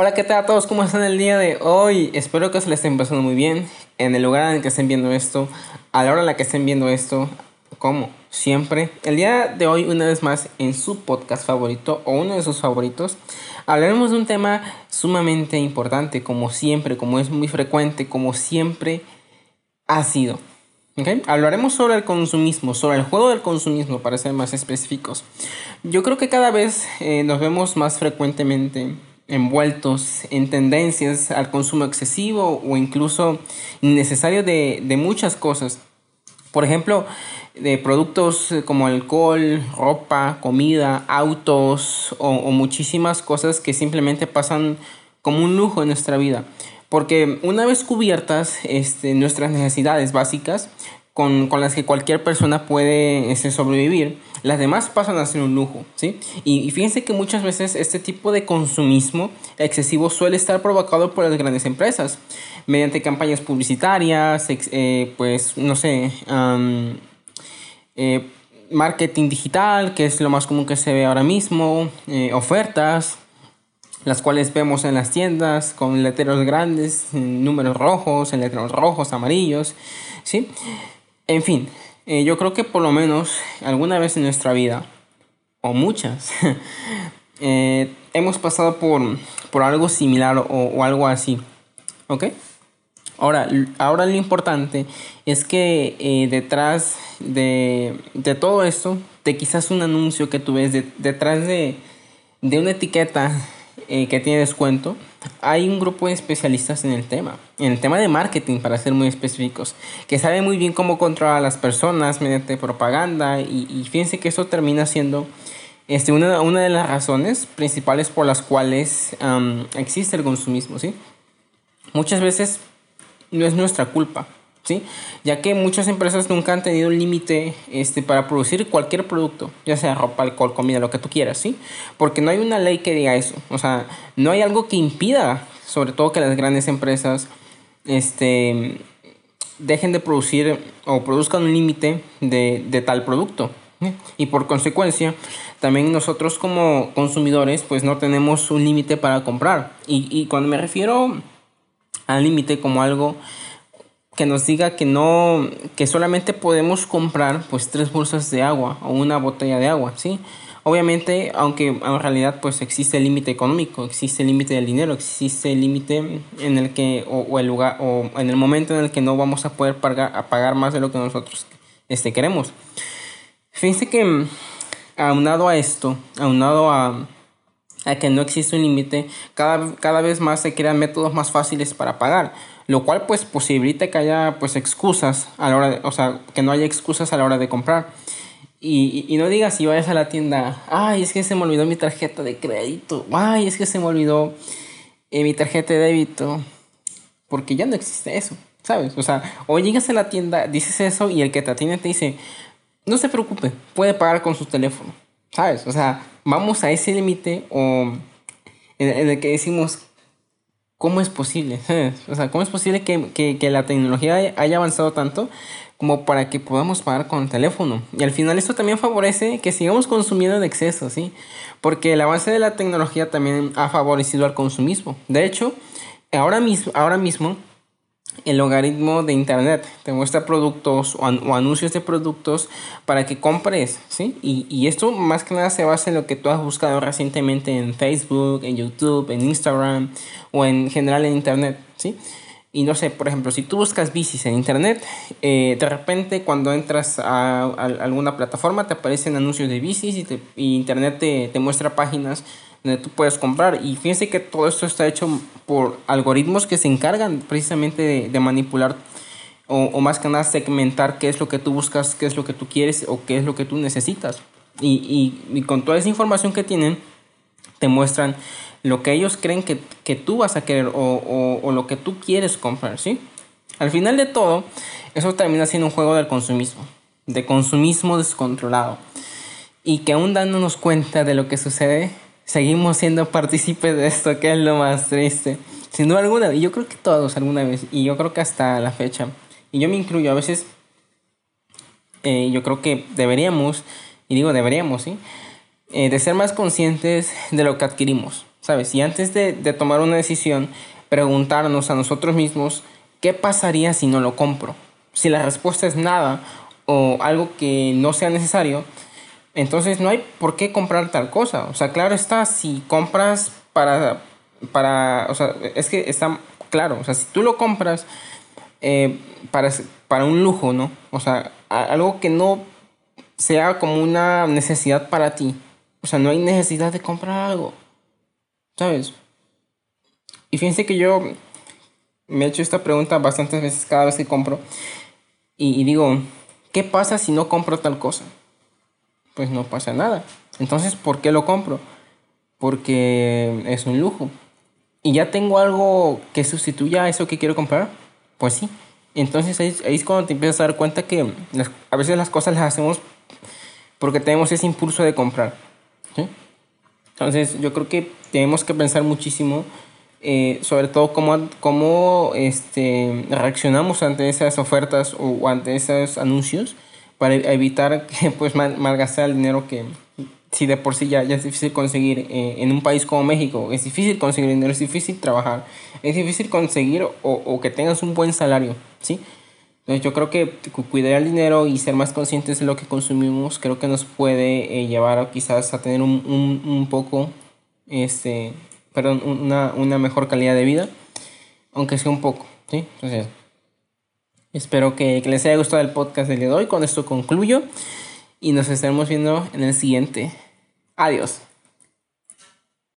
Hola, ¿qué tal a todos? ¿Cómo están el día de hoy? Espero que se les estén pasando muy bien en el lugar en el que estén viendo esto, a la hora en la que estén viendo esto, como siempre. El día de hoy, una vez más, en su podcast favorito o uno de sus favoritos, hablaremos de un tema sumamente importante, como siempre, como es muy frecuente, como siempre ha sido. ¿Okay? Hablaremos sobre el consumismo, sobre el juego del consumismo, para ser más específicos. Yo creo que cada vez eh, nos vemos más frecuentemente envueltos en tendencias al consumo excesivo o incluso innecesario de, de muchas cosas. Por ejemplo, de productos como alcohol, ropa, comida, autos o, muchísimas cosas que simplemente pasan como un lujo en nuestra vida. Porque una vez cubiertas este, nuestras necesidades básicas, con, con las que cualquier persona puede este, sobrevivir, las demás pasan a ser un lujo, ¿sí? Y, fíjense que muchas veces este tipo de consumismo excesivo suele estar provocado por las grandes empresas, mediante campañas publicitarias, eh, pues, no sé, eh, marketing digital, que es lo más común que se ve ahora mismo, eh, ofertas, las cuales vemos en las tiendas con letreros grandes, números rojos, en letreros rojos, amarillos, ¿sí? En fin, eh, yo creo que por lo menos alguna vez en nuestra vida, o muchas, eh, hemos pasado por, por algo similar o, algo así. ¿Ok? Ahora, ahora lo importante es que eh, detrás de, de, todo esto, de quizás un anuncio que tú ves de, detrás de, de una etiqueta que tiene descuento, hay un grupo de especialistas en el tema, en el tema de marketing, para ser muy específicos, que sabe muy bien cómo controlar a las personas mediante propaganda y, fíjense que eso termina siendo este, una, una, de las razones principales por las cuales existe el consumismo, ¿sí? Muchas veces no es nuestra culpa, ¿sí? Ya que muchas empresas nunca han tenido un límite este, para producir cualquier producto, ya sea ropa, alcohol, comida, lo que tú quieras, ¿sí? Porque no hay una ley que diga eso, o sea, no hay algo que impida, sobre todo que las grandes empresas, este, dejen de producir o produzcan un límite de, de tal producto. Y por consecuencia, también nosotros como consumidores, pues no tenemos un límite para comprar. Y, y cuando me refiero al límite como algo que nos diga que no, que solamente podemos comprar pues tres bolsas de agua o una botella de agua, ¿sí? Obviamente, aunque en realidad pues existe el límite económico, existe el límite del dinero, existe el límite en el que, o, el lugar, o en el momento en el que no vamos a poder pagar, a pagar más de lo que nosotros este, queremos. Fíjense que aunado a esto, aunado a, a que no existe un límite, cada, cada vez más se crean métodos más fáciles para pagar lo cual pues posibilita que haya pues excusas a la hora de, o sea, que no haya excusas a la hora de comprar. Y, y, no digas si vayas a la tienda, ay, es que se me olvidó mi tarjeta de crédito, ay, es que se me olvidó eh, mi tarjeta de débito, porque ya no existe eso, ¿sabes? O sea, o llegas a la tienda, dices eso y el que te atiende te dice, no se preocupe, puede pagar con su teléfono, ¿sabes? O sea, vamos a ese límite o en el que decimos, ¿cómo es posible? o sea, ¿cómo es posible que, que, que, la tecnología haya avanzado tanto como para que podamos pagar con el teléfono? Y al final esto también favorece que sigamos consumiendo en exceso, ¿sí? Porque el avance de la tecnología también ha favorecido al consumismo. De hecho, ahora mismo, ahora mismo el logaritmo de internet te muestra productos o, anuncios de productos para que compres, ¿sí? Y, esto más que nada se basa en lo que tú has buscado recientemente en Facebook, en YouTube, en Instagram o en general en internet, ¿sí? Y no sé, por ejemplo, si tú buscas bicis en internet, eh, de repente cuando entras a, alguna plataforma te aparecen anuncios de bicis y internet te, te muestra páginas donde tú puedes comprar. Y fíjense que todo esto está hecho por algoritmos que se encargan precisamente de, de manipular o, o, más que nada segmentar qué es lo que tú buscas, qué es lo que tú quieres o qué es lo que tú necesitas. Y, y, y con toda esa información que tienen, te muestran lo que ellos creen que, que tú vas a querer o, o, o, lo que tú quieres comprar, ¿sí? Al final de todo, eso termina siendo un juego del consumismo, de consumismo descontrolado. Y que aún dándonos cuenta de lo que sucede, seguimos siendo partícipes de esto, que es lo más triste. Sin duda alguna, y yo creo que todos alguna vez, y yo creo que hasta la fecha, y yo me incluyo, a veces eh, yo creo que deberíamos, y digo deberíamos, ¿sí? Eh, de ser más conscientes de lo que adquirimos, ¿sabes? Y antes de, de tomar una decisión, preguntarnos a nosotros mismos, ¿qué pasaría si no lo compro? Si la respuesta es nada o algo que no sea necesario, entonces no hay por qué comprar tal cosa. O sea, claro está, si compras para, para, o sea, es que está claro, o sea, si tú lo compras eh, para, para un lujo, ¿no? O sea, algo que no sea como una necesidad para ti. O sea, no hay necesidad de comprar algo. ¿Sabes? Y fíjense que yo me he hecho esta pregunta bastantes veces cada vez que compro. Y, y digo, ¿qué pasa si no compro tal cosa? Pues no pasa nada. Entonces, ¿por qué lo compro? Porque es un lujo. Y ya tengo algo que sustituya eso que quiero comprar. Pues sí. Entonces ahí, es cuando te empiezas a dar cuenta que a veces las cosas las hacemos porque tenemos ese impulso de comprar. Entonces yo creo que tenemos que pensar muchísimo eh, sobre todo cómo, cómo este, reaccionamos ante esas ofertas o ante esos anuncios para evitar que pues malgastar el dinero que si de por sí ya, ya es difícil conseguir eh, en un país como México, es difícil conseguir dinero, es difícil trabajar, es difícil conseguir o, o que tengas un buen salario, ¿sí? Entonces yo creo que cuidar el dinero y ser más conscientes de lo que consumimos creo que nos puede eh, llevar quizás a tener un, un, un poco, este, perdón, una, una, mejor calidad de vida, aunque sea un poco, ¿sí? Entonces, espero que, les haya gustado el podcast del día de. Con esto concluyo y nos estaremos viendo en el siguiente. Adiós.